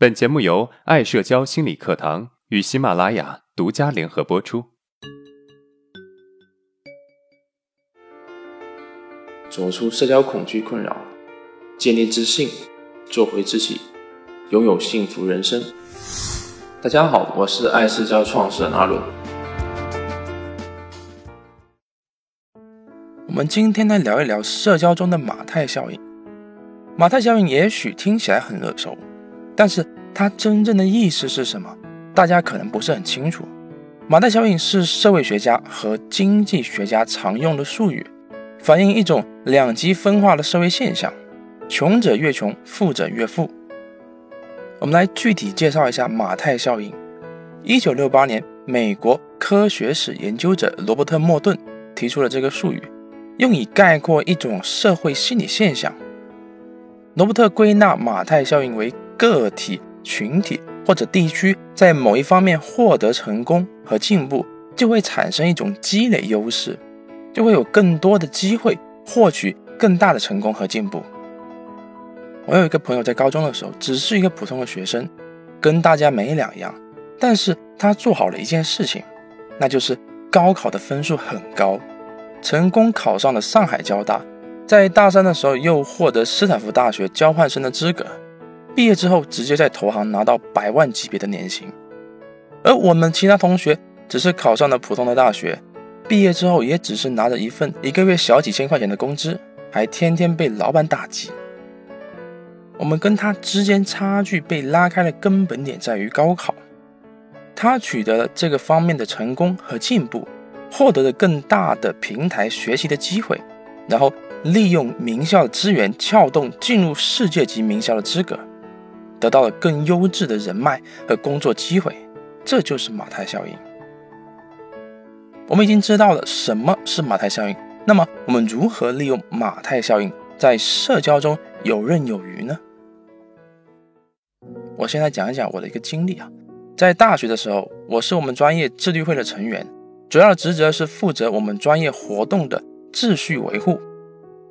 本节目由爱社交心理课堂与喜马拉雅独家联合播出。走出社交恐惧困扰，建立自信，做回自己，拥有幸福人生。大家好，我是爱社交创始人阿伦。我们今天来聊一聊社交中的马太效应。马太效应也许听起来很耳熟。但是它真正的意思是什么？大家可能不是很清楚。马太效应是社会学家和经济学家常用的术语，反映一种两极分化的社会现象：穷者越穷，富者越富。我们来具体介绍一下马太效应。一九六八年，美国科学史研究者罗伯特·莫顿提出了这个术语，用以概括一种社会心理现象。罗伯特归纳马太效应为。个体、群体或者地区在某一方面获得成功和进步，就会产生一种积累优势，就会有更多的机会获取更大的成功和进步。我有一个朋友在高中的时候只是一个普通的学生，跟大家没两样，但是他做好了一件事情，那就是高考的分数很高，成功考上了上海交大，在大三的时候又获得斯坦福大学交换生的资格。毕业之后，直接在投行拿到百万级别的年薪，而我们其他同学只是考上了普通的大学，毕业之后也只是拿着一份一个月小几千块钱的工资，还天天被老板打击。我们跟他之间差距被拉开的根本点在于高考，他取得了这个方面的成功和进步，获得了更大的平台学习的机会，然后利用名校的资源撬动进入世界级名校的资格。得到了更优质的人脉和工作机会，这就是马太效应。我们已经知道了什么是马太效应，那么我们如何利用马太效应在社交中游刃有余呢？我先来讲一讲我的一个经历啊，在大学的时候，我是我们专业自律会的成员，主要职责是负责我们专业活动的秩序维护。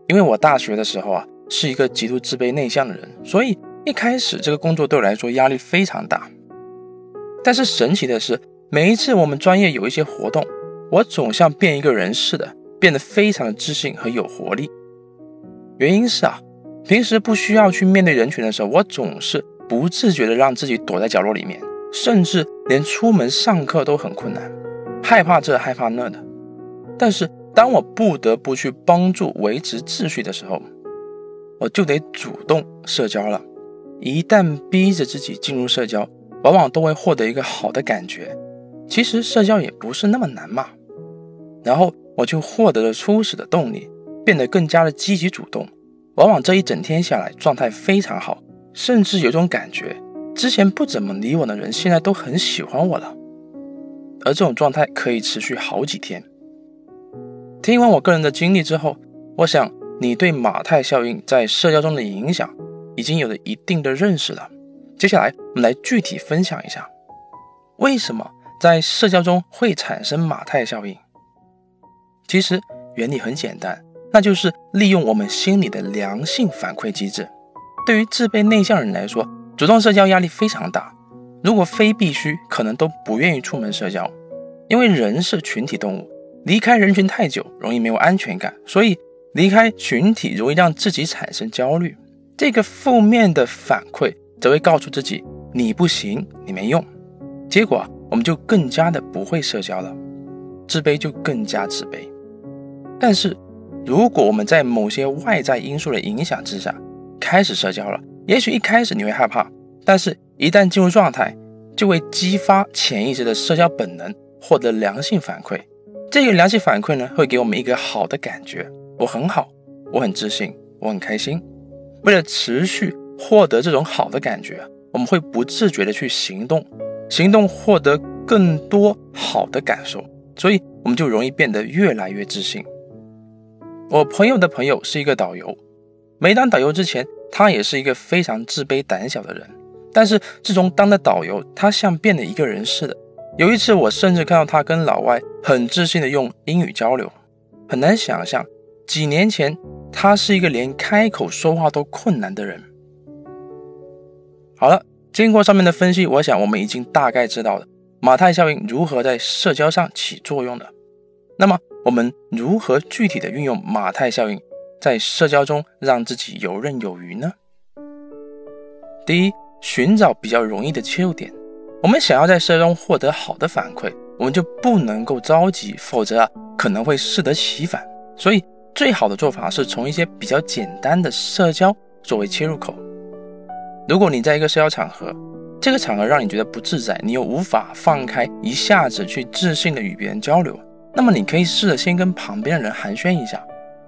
因为我大学的时候啊，是一个极度自卑内向的人，所以。一开始这个工作对我来说压力非常大，但是神奇的是，每一次我们专业有一些活动，我总像变一个人似的，变得非常的自信和有活力。原因是啊，平时不需要去面对人群的时候，我总是不自觉的让自己躲在角落里面，甚至连出门上课都很困难，害怕这害怕那的。但是当我不得不去帮助维持秩序的时候，我就得主动社交了。一旦逼着自己进入社交，往往都会获得一个好的感觉。其实社交也不是那么难嘛。然后我就获得了初始的动力，变得更加的积极主动。往往这一整天下来，状态非常好，甚至有种感觉，之前不怎么理我的人，现在都很喜欢我了。而这种状态可以持续好几天。听完我个人的经历之后，我想你对马太效应在社交中的影响。已经有了一定的认识了，接下来我们来具体分享一下，为什么在社交中会产生马太效应。其实原理很简单，那就是利用我们心理的良性反馈机制。对于自卑内向人来说，主动社交压力非常大，如果非必须，可能都不愿意出门社交，因为人是群体动物，离开人群太久容易没有安全感，所以离开群体容易让自己产生焦虑。这个负面的反馈则会告诉自己你不行，你没用，结果我们就更加的不会社交了，自卑就更加自卑。但是如果我们在某些外在因素的影响之下开始社交了，也许一开始你会害怕，但是一旦进入状态，就会激发潜意识的社交本能，获得良性反馈。这个良性反馈呢，会给我们一个好的感觉，我很好，我很自信，我很开心。为了持续获得这种好的感觉，我们会不自觉的去行动，行动获得更多好的感受，所以我们就容易变得越来越自信。我朋友的朋友是一个导游，没当导游之前，他也是一个非常自卑胆小的人。但是自从当了导游，他像变了一个人似的。有一次，我甚至看到他跟老外很自信的用英语交流，很难想象几年前。他是一个连开口说话都困难的人。好了，经过上面的分析，我想我们已经大概知道了马太效应如何在社交上起作用的。那么，我们如何具体的运用马太效应，在社交中让自己游刃有余呢？第一，寻找比较容易的切入点。我们想要在社交中获得好的反馈，我们就不能够着急，否则啊可能会适得其反。所以，最好的做法是从一些比较简单的社交作为切入口。如果你在一个社交场合，这个场合让你觉得不自在，你又无法放开一下子去自信的与别人交流，那么你可以试着先跟旁边的人寒暄一下。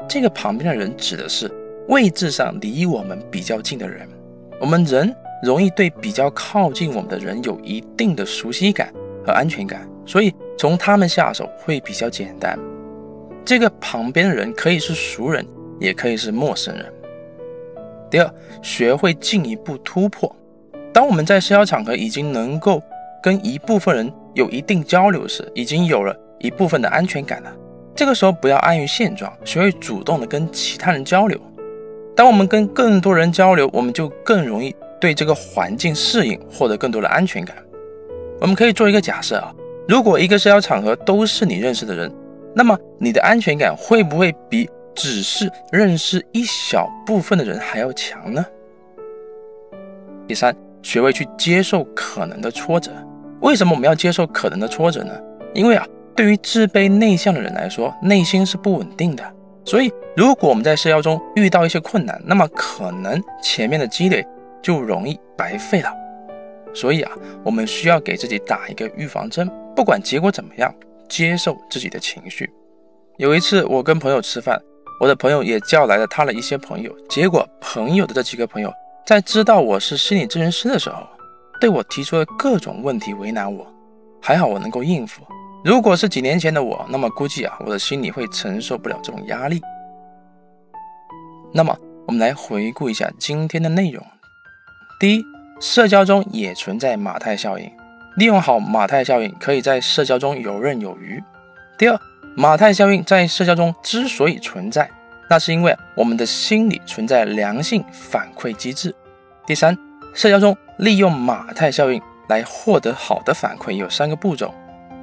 这个旁边的人指的是位置上离我们比较近的人。我们人容易对比较靠近我们的人有一定的熟悉感和安全感，所以从他们下手会比较简单。这个旁边的人可以是熟人，也可以是陌生人。第二，学会进一步突破。当我们在社交场合已经能够跟一部分人有一定交流时，已经有了一部分的安全感了。这个时候不要安于现状，学会主动的跟其他人交流。当我们跟更多人交流，我们就更容易对这个环境适应，获得更多的安全感。我们可以做一个假设啊，如果一个社交场合都是你认识的人，那么你的安全感会不会比？只是认识一小部分的人还要强呢。第三，学会去接受可能的挫折。为什么我们要接受可能的挫折呢？因为啊，对于自卑内向的人来说，内心是不稳定的。所以，如果我们在社交中遇到一些困难，那么可能前面的积累就容易白费了。所以啊，我们需要给自己打一个预防针，不管结果怎么样，接受自己的情绪。有一次，我跟朋友吃饭。我的朋友也叫来了他的一些朋友，结果朋友的这几个朋友在知道我是心理咨询师的时候，对我提出了各种问题为难我，还好我能够应付。如果是几年前的我，那么估计啊，我的心里会承受不了这种压力。那么我们来回顾一下今天的内容：第一，社交中也存在马太效应，利用好马太效应，可以在社交中游刃有余。第二。马太效应在社交中之所以存在，那是因为我们的心理存在良性反馈机制。第三，社交中利用马太效应来获得好的反馈有三个步骤：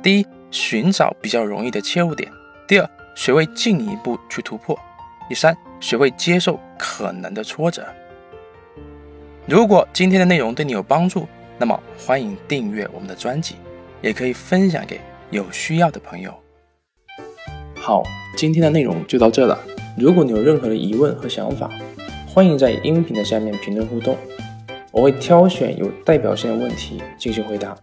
第一，寻找比较容易的切入点；第二，学会进一步去突破；第三，学会接受可能的挫折。如果今天的内容对你有帮助，那么欢迎订阅我们的专辑，也可以分享给有需要的朋友。好，今天的内容就到这了。如果你有任何的疑问和想法，欢迎在音频的下面评论互动，我会挑选有代表性的问题进行回答。